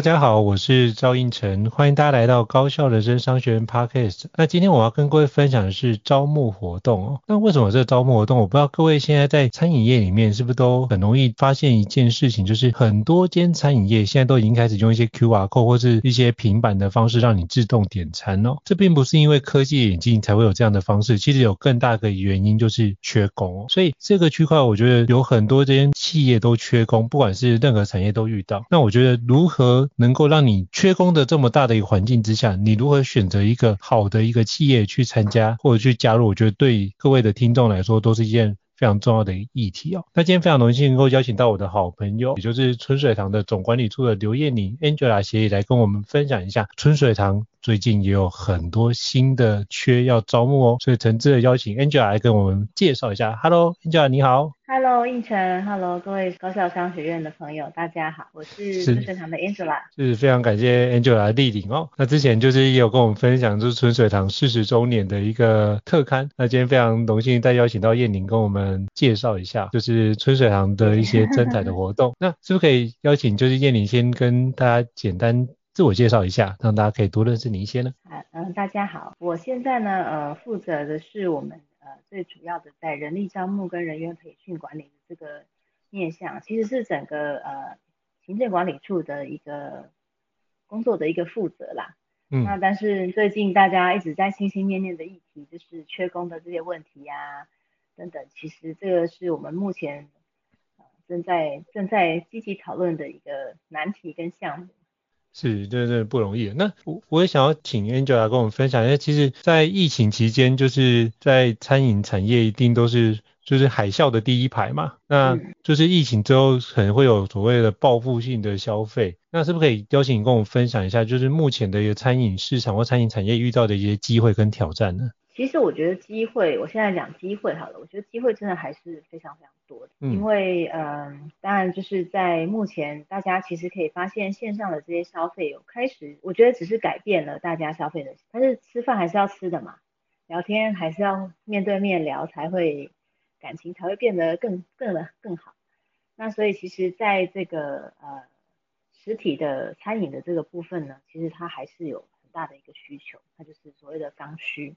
大家好，我是赵胤丞，欢迎大家来到高效人生商学院 Podcast。那今天我要跟各位分享的是招募活动哦。那为什么这个招募活动？我不知道各位现在在餐饮业里面是不是都很容易发现一件事情，就是很多间餐饮业现在都已经开始用一些 QR code 或是一些平板的方式让你自动点餐哦。这并不是因为科技眼镜才会有这样的方式，其实有更大的原因就是缺工哦。所以这个区块我觉得有很多间企业都缺工，不管是任何产业都遇到。那我觉得如何能够让你缺工的这么大的一个环境之下，你如何选择一个好的一个企业去参加或者去加入？我觉得对各位的听众来说都是一件非常重要的议题哦。那今天非常荣幸能够邀请到我的好朋友，也就是春水堂的总管理处的刘燕妮 Angela 协议来跟我们分享一下春水堂最近也有很多新的缺要招募哦，所以诚挚的邀请 Angela 来跟我们介绍一下。Hello Angela 你好。Hello，胤丞，Hello，各位高校商学院的朋友，大家好，我是春水堂的 Angela，是，是非常感谢 Angela 莅临哦。那之前就是也有跟我们分享，就是春水堂四十周年的一个特刊。那今天非常荣幸再邀请到燕宁跟我们介绍一下，就是春水堂的一些精彩的活动。那是不是可以邀请就是燕宁先跟大家简单自我介绍一下，让大家可以多认识你一些呢？嗯，大家好，我现在呢，呃，负责的是我们。呃，最主要的在人力招募跟人员培训管理的这个面向，其实是整个呃行政管理处的一个工作的一个负责啦。嗯。那但是最近大家一直在心心念念的议题，就是缺工的这些问题呀、啊、等等，其实这个是我们目前呃正在正在积极讨论的一个难题跟项目。是，对对，不容易。那我我也想要请 Angela 跟我们分享一下，其实，在疫情期间，就是在餐饮产业一定都是就是海啸的第一排嘛。那就是疫情之后可能会有所谓的报复性的消费，那是不是可以邀请你跟我们分享一下，就是目前的一个餐饮市场或餐饮产业遇到的一些机会跟挑战呢？其实我觉得机会，我现在讲机会好了。我觉得机会真的还是非常非常多的，嗯、因为嗯、呃，当然就是在目前，大家其实可以发现线上的这些消费有开始，我觉得只是改变了大家消费的，但是吃饭还是要吃的嘛，聊天还是要面对面聊，才会感情才会变得更更的更好。那所以其实在这个呃实体的餐饮的这个部分呢，其实它还是有很大的一个需求，它就是所谓的刚需。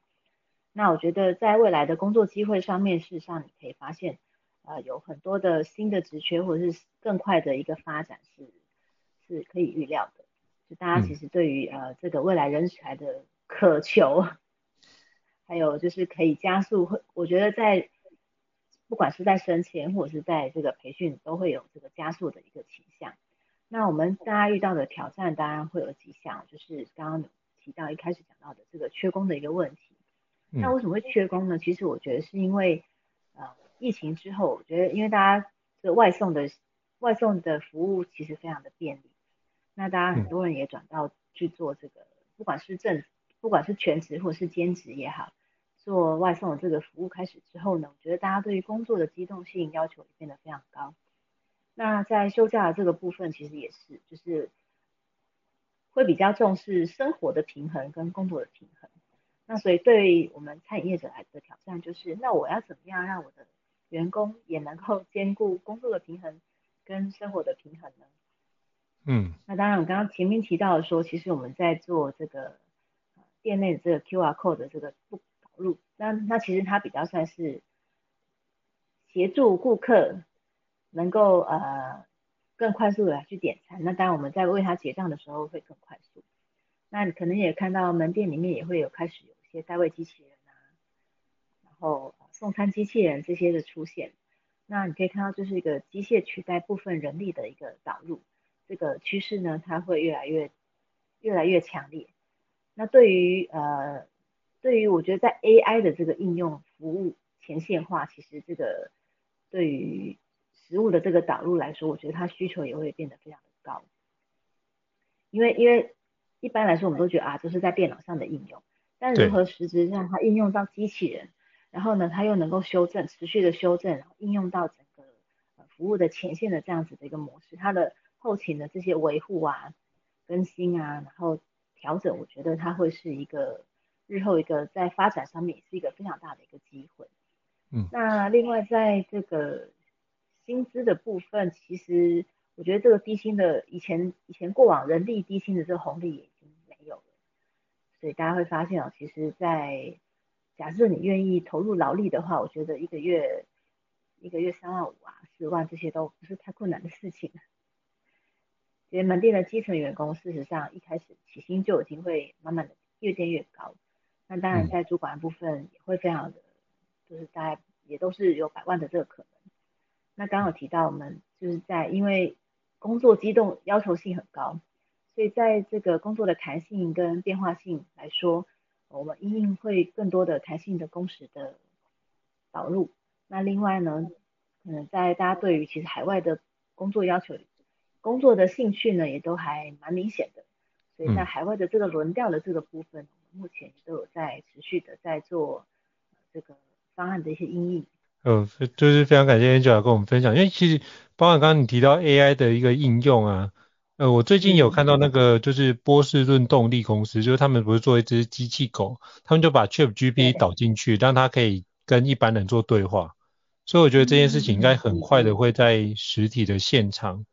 那我觉得在未来的工作机会上面，事实上你可以发现，呃，有很多的新的职缺或者是更快的一个发展是是可以预料的。就大家其实对于呃这个未来人才的 渴求，还有就是可以加速，会我觉得在不管是在升迁或者是在这个培训，都会有这个加速的一个倾向。那我们大家遇到的挑战当然会有几项，就是刚刚提到一开始讲到的这个缺工的一个问题。那为什么会缺工呢？其实我觉得是因为，呃，疫情之后，我觉得因为大家这个外送的外送的服务其实非常的便利，那大家很多人也转到去做这个，不管是正不管是全职或者是兼职也好，做外送的这个服务开始之后呢，我觉得大家对于工作的机动性要求也变得非常高。那在休假的这个部分，其实也是就是会比较重视生活的平衡跟工作的平衡。那所以对我们餐饮业者来的挑战就是，那我要怎么样让我的员工也能够兼顾工作的平衡跟生活的平衡呢？嗯，那当然，我刚刚前面提到说，其实我们在做这个店内的这个 QR code 的这个不导入，那那其实它比较算是协助顾客能够呃更快速的来去点餐。那当然我们在为他结账的时候会更快速。那你可能也看到门店里面也会有开始些代位机器人啊，然后送餐机器人这些的出现。那你可以看到这是一个机械取代部分人力的一个导入。这个趋势呢，它会越来越越来越强烈。那对于呃，对于我觉得在 AI 的这个应用服务前线化，其实这个对于食物的这个导入来说，我觉得它需求也会变得非常的高。因为因为一般来说，我们都觉得啊，就是在电脑上的应用，但如何实质让它应用到机器人，然后呢，它又能够修正，持续的修正，然后应用到整个服务的前线的这样子的一个模式，它的。后勤的这些维护啊、更新啊，然后调整，我觉得它会是一个日后一个在发展上面也是一个非常大的一个机会。嗯，那另外在这个薪资的部分，其实我觉得这个低薪的以前以前过往人力低薪的这个红利所以大家会发现哦，其实，在假设你愿意投入劳力的话，我觉得一个月一个月三万五啊、四万这些都不是太困难的事情。因为门店的基层员工，事实上一开始起薪就已经会慢慢的越垫越高。那当然在主管的部分也会非常的，就是大概也都是有百万的这个可能。那刚刚有提到我们就是在因为工作机动要求性很高，所以在这个工作的弹性跟变化性来说，我们一定会更多的弹性的工时的导入。那另外呢，可能在大家对于其实海外的工作要求。工作的兴趣呢，也都还蛮明显的，所以在海外的这个轮调的这个部分，嗯、目前也都有在持续的在做这个方案的一些应用。嗯，就是非常感谢 Angela 跟我们分享，因为其实包括刚刚你提到 AI 的一个应用啊，呃，我最近有看到那个就是波士顿动力公司，嗯、就是他们不是做一只机器狗，他们就把 ChatGPT 导进去，让它可以跟一般人做对话，所以我觉得这件事情应该很快的会在实体的现场。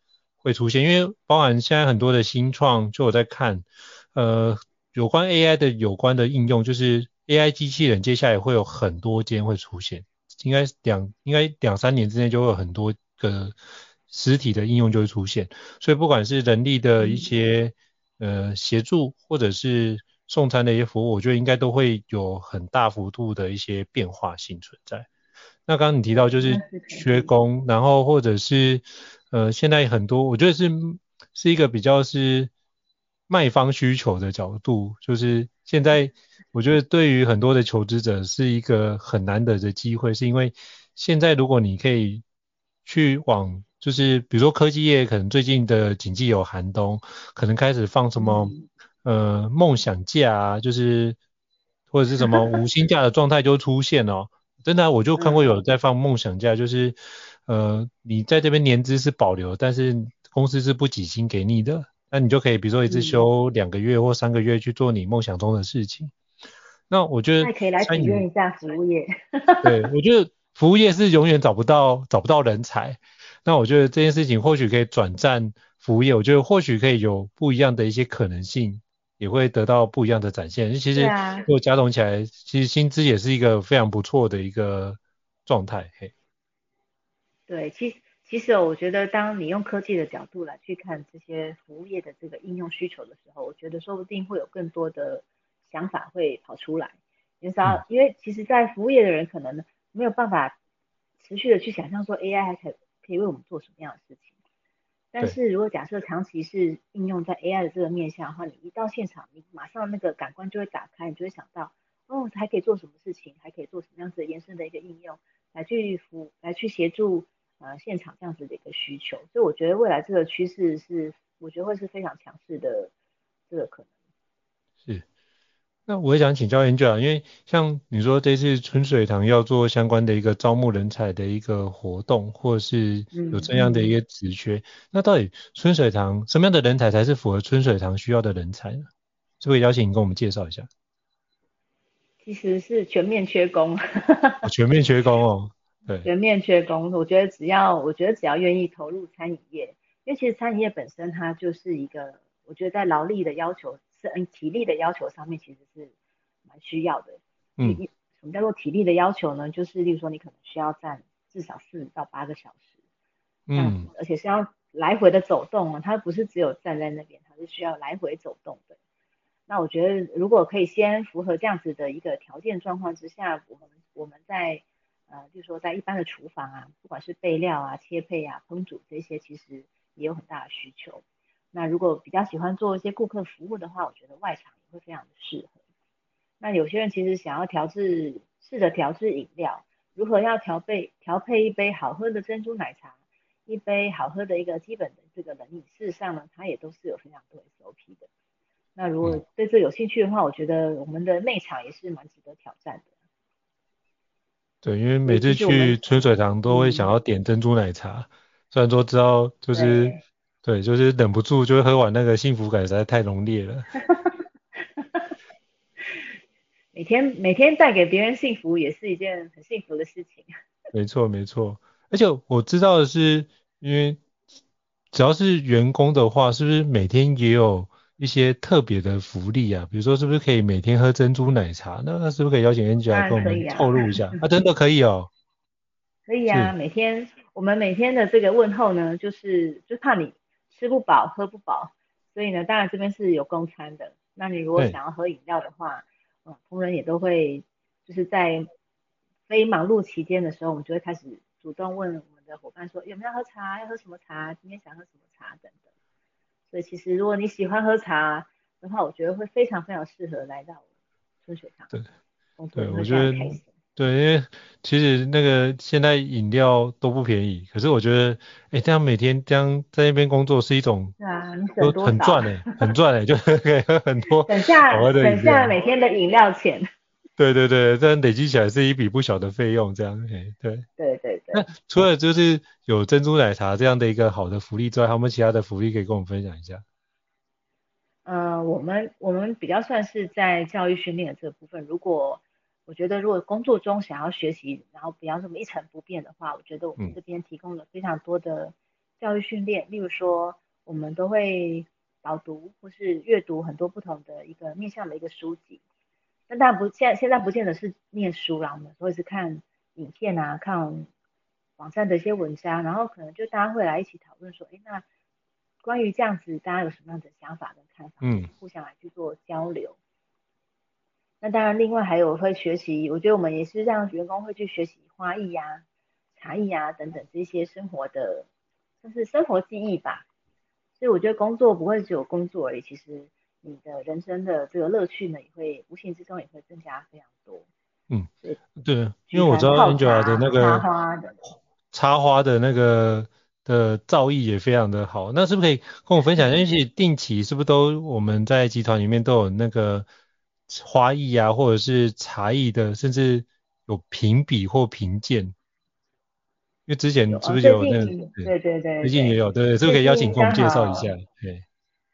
会出现，因为包含现在很多的新创，就我在看，呃，有关 AI 的有关的应用，就是 AI 机器人接下来会有很多间会出现，应该两应该两三年之内就会有很多个实体的应用就会出现，所以不管是人力的一些呃协助，或者是送餐的一些服务，我觉得应该都会有很大幅度的一些变化性存在。那刚刚你提到就是缺工，然后或者是。呃，现在很多，我觉得是是一个比较是卖方需求的角度，就是现在我觉得对于很多的求职者是一个很难得的机会，是因为现在如果你可以去往，就是比如说科技业，可能最近的经济有寒冬，可能开始放什么呃梦想假啊，就是或者是什么 无薪假的状态就出现哦，真的啊，我就看过有人在放梦想假，就是。呃，你在这边年资是保留，但是公司是不给薪给你的，那你就可以比如说一次休两个月或三个月去做你梦想中的事情。嗯、那我觉得那可以来体验一下服务业。对，我觉得服务业是永远找不到找不到人才。那我觉得这件事情或许可以转战服务业，我觉得或许可以有不一样的一些可能性，也会得到不一样的展现。其实如果加总起来，其实薪资也是一个非常不错的一个状态。嘿。对，其实其实我觉得，当你用科技的角度来去看这些服务业的这个应用需求的时候，我觉得说不定会有更多的想法会跑出来。因为啥？因为其实，在服务业的人可能没有办法持续的去想象说 AI 还可可以为我们做什么样的事情。但是如果假设长期是应用在 AI 的这个面向的话，你一到现场，你马上那个感官就会打开，你就会想到，哦，还可以做什么事情，还可以做什么样子的延伸的一个应用，来去服来去协助。呃，现场这样子的一个需求，所以我觉得未来这个趋势是，我觉得会是非常强势的这个可能。是，那我也想请教 Angela，因为像你说这次春水堂要做相关的一个招募人才的一个活动，或者是有这样的一个职缺，嗯、那到底春水堂什么样的人才才是符合春水堂需要的人才呢？是不是邀请你跟我们介绍一下？其实是全面缺工。全面缺工哦，对，全面缺工。我觉得只要，我觉得只要愿意投入餐饮业，因为其实餐饮业本身它就是一个，我觉得在劳力的要求是嗯体力的要求上面其实是蛮需要的。嗯。什么叫做体力的要求呢？就是例如说你可能需要站至少四到八个小时。嗯。而且是要来回的走动啊，它不是只有站在那边，它是需要来回走动的。那我觉得，如果可以先符合这样子的一个条件状况之下，我们我们在呃，就是说在一般的厨房啊，不管是备料啊、切配啊、烹煮这些，其实也有很大的需求。那如果比较喜欢做一些顾客服务的话，我觉得外场也会非常的适合。那有些人其实想要调制，试着调制饮料，如何要调配调配一杯好喝的珍珠奶茶，一杯好喝的一个基本的这个冷饮，事实上呢，它也都是有非常多 SOP 的。那如果对这有兴趣的话，我觉得我们的内场也是蛮值得挑战的。对，因为每次去春水堂都会想要点珍珠奶茶，嗯、虽然说知道就是对，就是忍不住就会喝完，那个幸福感实在太浓烈了。每天每天带给别人幸福也是一件很幸福的事情。没错没错，而且我知道的是，因为只要是员工的话，是不是每天也有？一些特别的福利啊，比如说是不是可以每天喝珍珠奶茶？那那是不是可以邀请 Angela 来跟我们透露一下？啊，啊，真的可以哦。可以啊，每天我们每天的这个问候呢，就是就怕你吃不饱喝不饱，所以呢，当然这边是有供餐的。那你如果想要喝饮料的话，嗯，同仁也都会就是在非忙碌期间的时候，我们就会开始主动问我们的伙伴说有没有喝茶，要喝什么茶，今天想喝什么茶等等。所以其实如果你喜欢喝茶的话，我觉得会非常非常适合来到春水堂。对，对，我觉得对，因为其实那个现在饮料都不便宜，可是我觉得，哎，这样每天这样在那边工作是一种，对啊，你省多？很赚哎，很赚哎，就 可以喝很多，省下省下每天的饮料钱。对对对，这样累积起来是一笔不小的费用，这样，哎，对。对对对。那除了就是有珍珠奶茶这样的一个好的福利之外，还有没有其他的福利可以跟我们分享一下？呃，我们我们比较算是在教育训练的这个部分。如果我觉得如果工作中想要学习，然后不要这么一成不变的话，我觉得我们这边提供了非常多的教育训练。嗯、例如说，我们都会导读或是阅读很多不同的一个面向的一个书籍。但当然不，现在现在不见得是念书啦，我们会是看影片啊，看网站的一些文章，然后可能就大家会来一起讨论说，哎，那关于这样子，大家有什么样的想法跟看法？嗯，互相来去做交流。那当然，另外还有会学习，我觉得我们也是让员工会去学习花艺呀、茶艺呀等等这些生活的，就是生活技艺吧。所以我觉得工作不会只有工作而已，其实。你的人生的这个乐趣呢，也会无形之中也会增加非常多。嗯，对，对，因为我知道 Angela 的那个插花的插花的那个的造诣也非常的好。那是不是可以跟我分享一下？因为定期是不是都我们在集团里面都有那个花艺啊，或者是茶艺的，甚至有评比或评鉴？因为之前是不是有那个？对对对，最近也有，对对，是不是可以邀请跟我们介绍一下？对。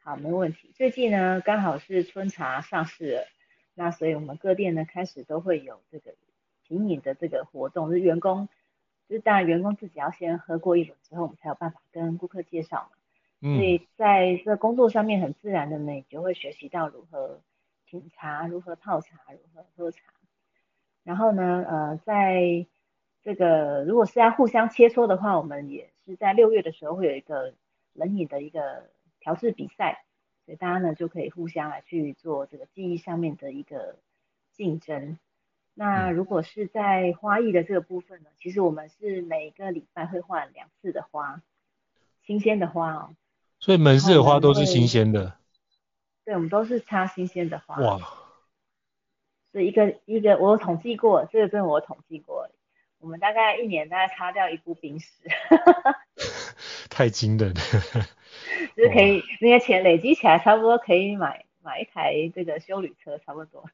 好，没问题。最近呢，刚好是春茶上市了，那所以我们各店呢开始都会有这个品饮的这个活动，就是员工，就是当然员工自己要先喝过一轮之后，我们才有办法跟顾客介绍嘛。嗯。所以在这个工作上面很自然的呢，你就会学习到如何品茶、如何泡茶、如何喝茶。然后呢，呃，在这个如果是要互相切磋的话，我们也是在六月的时候会有一个冷饮的一个。调制比赛，所以大家呢就可以互相来去做这个技艺上面的一个竞争。那如果是在花艺的这个部分呢，其实我们是每个礼拜会换两次的花，新鲜的花哦。所以门市的花都是新鲜的。对，我们都是插新鲜的花。哇。所以一个一个，我有统计过，这个真的我统计过，我们大概一年大概插掉一部冰室。太惊人了。就是可以那些钱累积起来，差不多可以买买一台这个修旅车，差不多。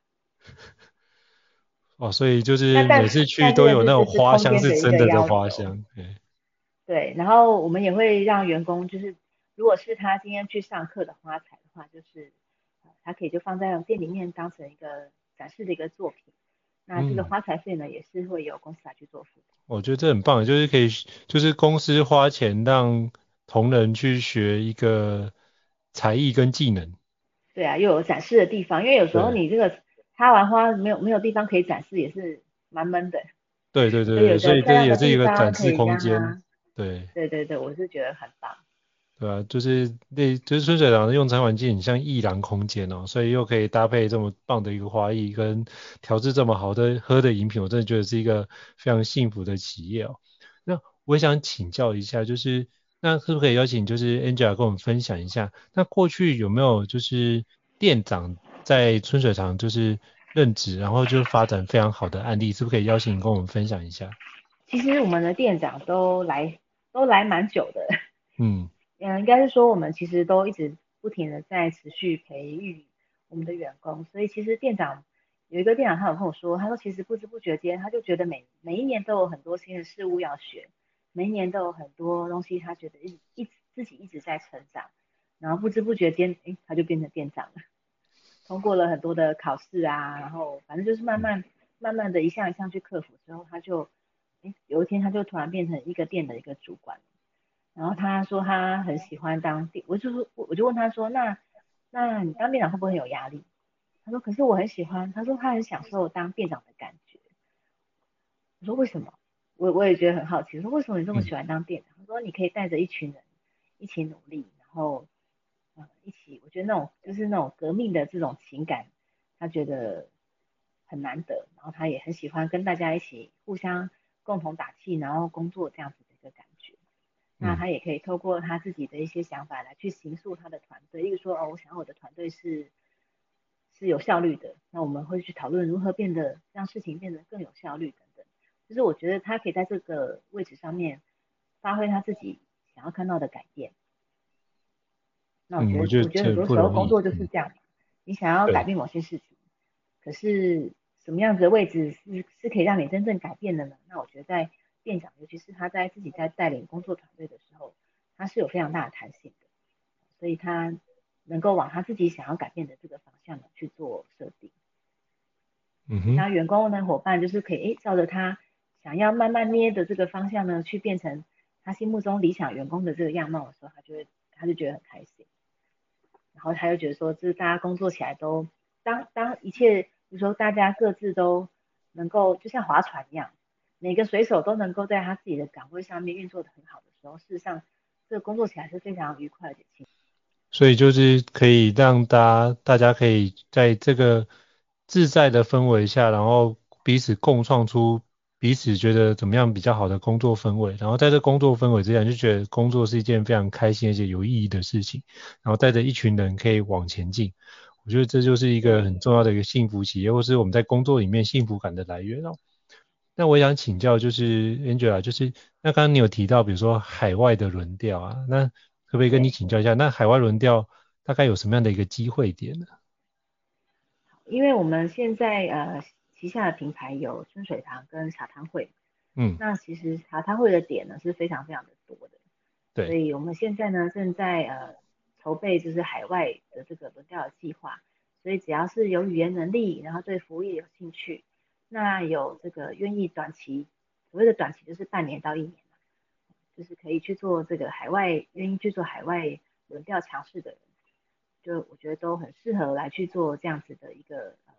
哦，所以就是每次去都有那种花香，是真的的花香。对。对，然后我们也会让员工，就是如果是他今天去上课的花材的话，就是他可以就放在店里面当成一个展示的一个作品。那这个花材费呢，也是会由公司来去做负担。我觉得这很棒，就是可以，就是公司花钱让同仁去学一个才艺跟技能。对啊，又有展示的地方，因为有时候你这个插完花没有没有地方可以展示，也是蛮闷的。对对对，所以这也是一个展示空间。对对对对，我是觉得很棒。对啊，就是那，就是春水堂的用餐环境很像艺廊空间哦，所以又可以搭配这么棒的一个花艺，跟调制这么好的喝的饮品，我真的觉得是一个非常幸福的企业哦。那我也想请教一下，就是那可不可以邀请就是 Angela 跟我们分享一下，那过去有没有就是店长在春水堂就是任职，然后就发展非常好的案例，是不是可以邀请你跟我们分享一下？其实我们的店长都来都来蛮久的，嗯。嗯，应该是说我们其实都一直不停的在持续培育我们的员工，所以其实店长有一个店长，他有跟我说，他说其实不知不觉间，他就觉得每每一年都有很多新的事物要学，每一年都有很多东西，他觉得一一直自己一直在成长，然后不知不觉间，哎，他就变成店长了，通过了很多的考试啊，然后反正就是慢慢慢慢的一项一项去克服之后，他就，哎，有一天他就突然变成一个店的一个主管。然后他说他很喜欢当店，我就说我就问他说，那那你当店长会不会很有压力？他说可是我很喜欢，他说他很享受当店长的感觉。我说为什么？我我也觉得很好奇，我说为什么你这么喜欢当店长？他说你可以带着一群人一起努力，然后嗯一起，我觉得那种就是那种革命的这种情感，他觉得很难得，然后他也很喜欢跟大家一起互相共同打气，然后工作这样子。那他也可以透过他自己的一些想法来去形塑他的团队，例如说，哦，我想要我的团队是是有效率的，那我们会去讨论如何变得让事情变得更有效率等等。就是我觉得他可以在这个位置上面发挥他自己想要看到的改变。那我觉得，嗯、我觉得，我觉得很多时候工作就是这样，你想要改变某些事情，可是什么样子的位置是是可以让你真正改变的呢？那我觉得在。店长，尤其是他在自己在带领工作团队的时候，他是有非常大的弹性的，所以他能够往他自己想要改变的这个方向呢去做设定。嗯哼。那员工呢，伙伴就是可以诶照着他想要慢慢捏的这个方向呢，去变成他心目中理想员工的这个样貌的时候，他就会他就觉得很开心。然后他就觉得说，就是大家工作起来都当当一切，比如说大家各自都能够就像划船一样。每个水手都能够在他自己的岗位上面运作得很好的时候，事实上，这个工作起来是非常愉快的。所以就是可以让大家，大家可以在这个自在的氛围下，然后彼此共创出彼此觉得怎么样比较好的工作氛围，然后在这工作氛围之下，就觉得工作是一件非常开心而且有意义的事情，然后带着一群人可以往前进。我觉得这就是一个很重要的一个幸福企业，或是我们在工作里面幸福感的来源哦。那我想请教，就是 Angela，就是那刚刚你有提到，比如说海外的轮调啊，那可不可以跟你请教一下，那海外轮调大概有什么样的一个机会点呢？因为我们现在呃旗下的品牌有春水堂跟茶汤会，嗯，那其实茶汤会的点呢是非常非常的多的，对，所以我们现在呢正在呃筹备就是海外的这个轮调的计划，所以只要是有语言能力，然后对服务业有兴趣。那有这个愿意短期，所谓的短期就是半年到一年，就是可以去做这个海外，愿意去做海外轮调强势的人，就我觉得都很适合来去做这样子的一个呃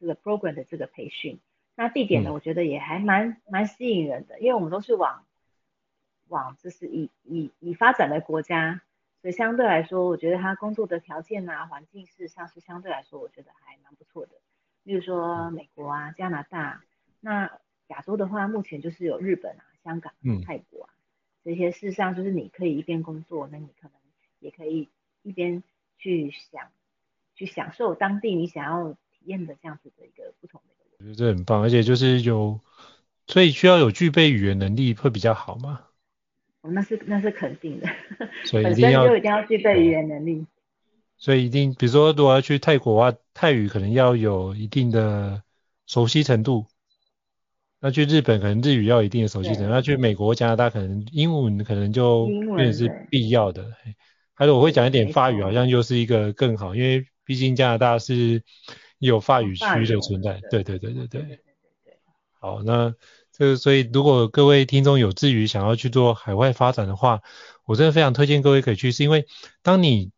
这个 program 的这个培训。那地点呢，我觉得也还蛮蛮吸引人的，因为我们都是往往就是以以以发展的国家，所以相对来说，我觉得他工作的条件啊环境事实上是相对来说，我觉得还蛮不错的。比如说美国啊、加拿大，那亚洲的话，目前就是有日本啊、香港、泰国啊，嗯、这些事实上就是你可以一边工作，那你可能也可以一边去想、去享受当地你想要体验的这样子的一个不同的。我觉得这很棒，而且就是有，所以需要有具备语言能力会比较好吗？哦，那是那是肯定的，所以一定要就一定要具备语言能力。所以一定，比如说，如果要去泰国的话，泰语可能要有一定的熟悉程度。那去日本可能日语要有一定的熟悉程度。那去美国、加拿大可能英文可能就变成是必要的。还有我会讲一点法语，好像又是一个更好，因为毕竟加拿大是有法语区的存在。对对对对对。好，那这个所以如果各位听众有志于想要去做海外发展的话，我真的非常推荐各位可以去，是因为当你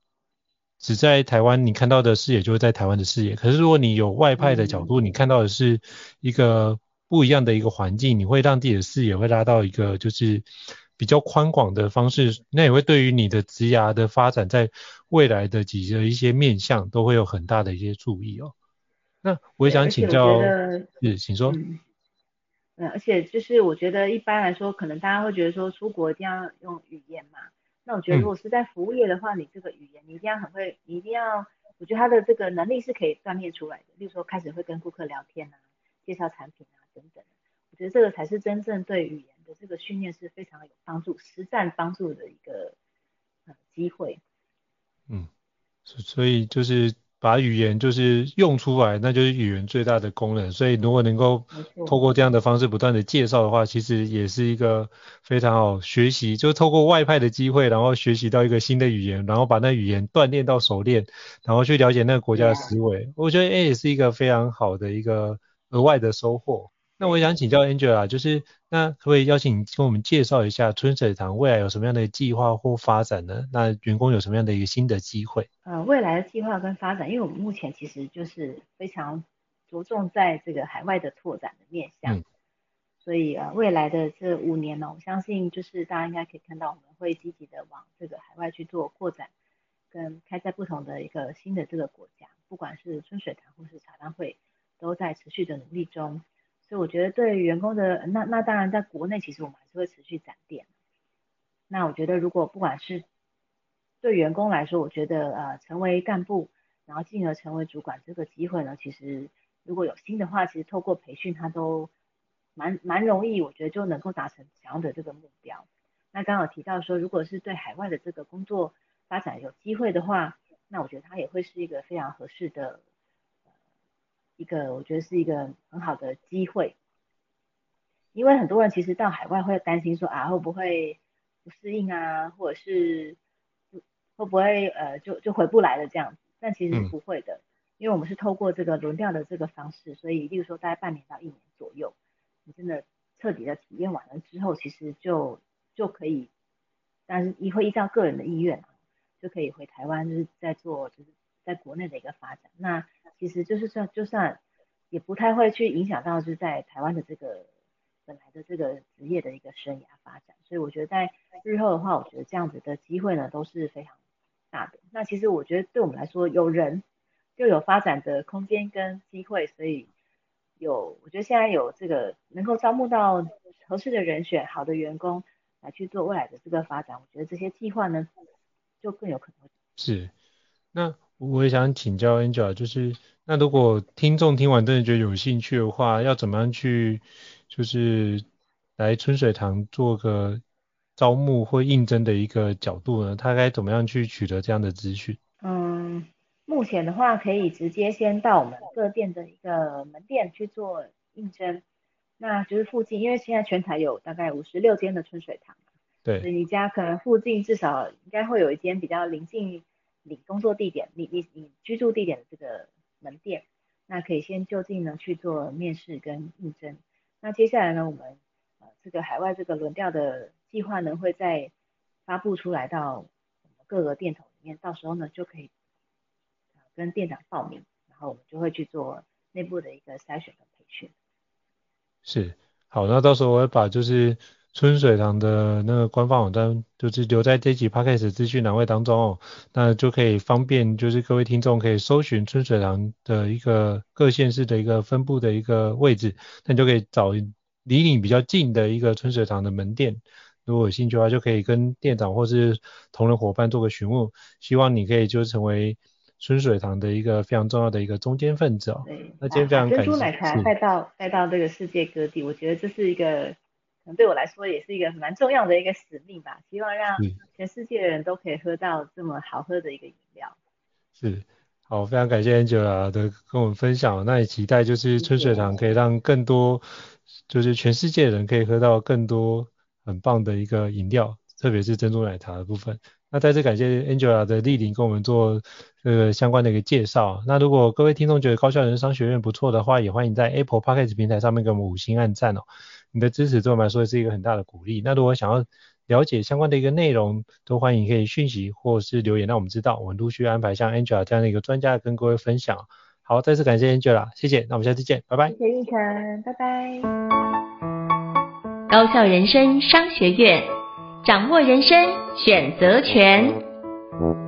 只在台湾，你看到的视野就是在台湾的视野。可是如果你有外派的角度，你看到的是一个不一样的一个环境，你会让自己的视野会拉到一个就是比较宽广的方式，那也会对于你的职涯的发展，在未来的几个一些面向都会有很大的一些注意哦。那我也想请教，是，请说。嗯嗯，而且就是我觉得一般来说，可能大家会觉得说出国一定要用语言嘛。那我觉得如果是在服务业的话，嗯、你这个语言你一定要很会，你一定要，我觉得他的这个能力是可以锻炼出来的。例如说开始会跟顾客聊天啊，介绍产品啊等等。我觉得这个才是真正对语言的这个训练是非常有帮助、实战帮助的一个呃机会。嗯，所以就是。把语言就是用出来，那就是语言最大的功能。所以如果能够透过这样的方式不断的介绍的话，其实也是一个非常好学习，就是透过外派的机会，然后学习到一个新的语言，然后把那语言锻炼到熟练，然后去了解那个国家的思维。我觉得诶也是一个非常好的一个额外的收获。那我想请教 Angela，就是那可不可以邀请你跟我们介绍一下春水堂未来有什么样的计划或发展呢？那员工有什么样的一个新的机会？呃，未来的计划跟发展，因为我们目前其实就是非常着重在这个海外的拓展的面向，嗯、所以呃未来的这五年呢，我相信就是大家应该可以看到，我们会积极的往这个海外去做扩展，跟开在不同的一个新的这个国家，不管是春水堂或是茶汤会，都在持续的努力中。所以我觉得对员工的那那当然在国内其实我们还是会持续展店。那我觉得如果不管是对员工来说，我觉得呃成为干部，然后进而成为主管这个机会呢，其实如果有心的话，其实透过培训他都蛮蛮容易，我觉得就能够达成想要的这个目标。那刚好提到说，如果是对海外的这个工作发展有机会的话，那我觉得他也会是一个非常合适的。一个我觉得是一个很好的机会，因为很多人其实到海外会担心说啊会不会不适应啊，或者是会不会呃就就回不来了这样子，但其实不会的，嗯、因为我们是透过这个轮调的这个方式，所以例如说大概半年到一年左右，你真的彻底的体验完了之后，其实就就可以，但是依会依照个人的意愿就可以回台湾，就是在做就是在国内的一个发展。那。其实就是算就算也不太会去影响到就是在台湾的这个本来的这个职业的一个生涯发展，所以我觉得在日后的话，我觉得这样子的机会呢都是非常大的。那其实我觉得对我们来说，有人就有发展的空间跟机会，所以有我觉得现在有这个能够招募到合适的人选、好的员工来去做未来的这个发展，我觉得这些计划呢就更有可能。是，那。我也想请教 Angela，就是那如果听众听完真的觉得有兴趣的话，要怎么样去就是来春水堂做个招募或应征的一个角度呢？他该怎么样去取得这样的资讯？嗯，目前的话可以直接先到我们各店的一个门店去做应征，那就是附近，因为现在全台有大概五十六间的春水堂，对，你家可能附近至少应该会有一间比较临近。你工作地点，你你你居住地点的这个门店，那可以先就近呢去做面试跟应征。那接下来呢，我们呃这个海外这个轮调的计划呢，会再发布出来到各个店头里面，到时候呢就可以跟店长报名，然后我们就会去做内部的一个筛选跟培训。是，好，那到时候我会把就是。春水堂的那个官方网站就是留在这集 podcast 资讯栏位当中哦，那就可以方便就是各位听众可以搜寻春水堂的一个各县市的一个分布的一个位置，那你就可以找离你比较近的一个春水堂的门店，如果有兴趣的话就可以跟店长或是同仁伙伴做个询问，希望你可以就成为春水堂的一个非常重要的一个中间分子哦。对，那今天非常感谢。珍珠奶茶带到带到这个世界各地，我觉得这是一个。对我来说也是一个蛮重要的一个使命吧，希望让全世界的人都可以喝到这么好喝的一个饮料。是，好，非常感谢 Angela 的跟我们分享，那也期待就是春水堂可以让更多，就是全世界的人可以喝到更多很棒的一个饮料，特别是珍珠奶茶的部分。那再次感谢 Angela 的莅临，跟我们做这个相关的一个介绍。那如果各位听众觉得高校人商学院不错的话，也欢迎在 Apple Podcast 平台上面给我们五星按赞哦。你的支持对我们来说是一个很大的鼓励。那如果想要了解相关的一个内容，都欢迎可以讯息或是留言让我们知道，我们陆续安排像 Angela 这样的一个专家跟各位分享。好，再次感谢 Angela，谢谢，那我们下次见，拜拜。谢谢奕成，拜拜。高校人生商学院，掌握人生选择权。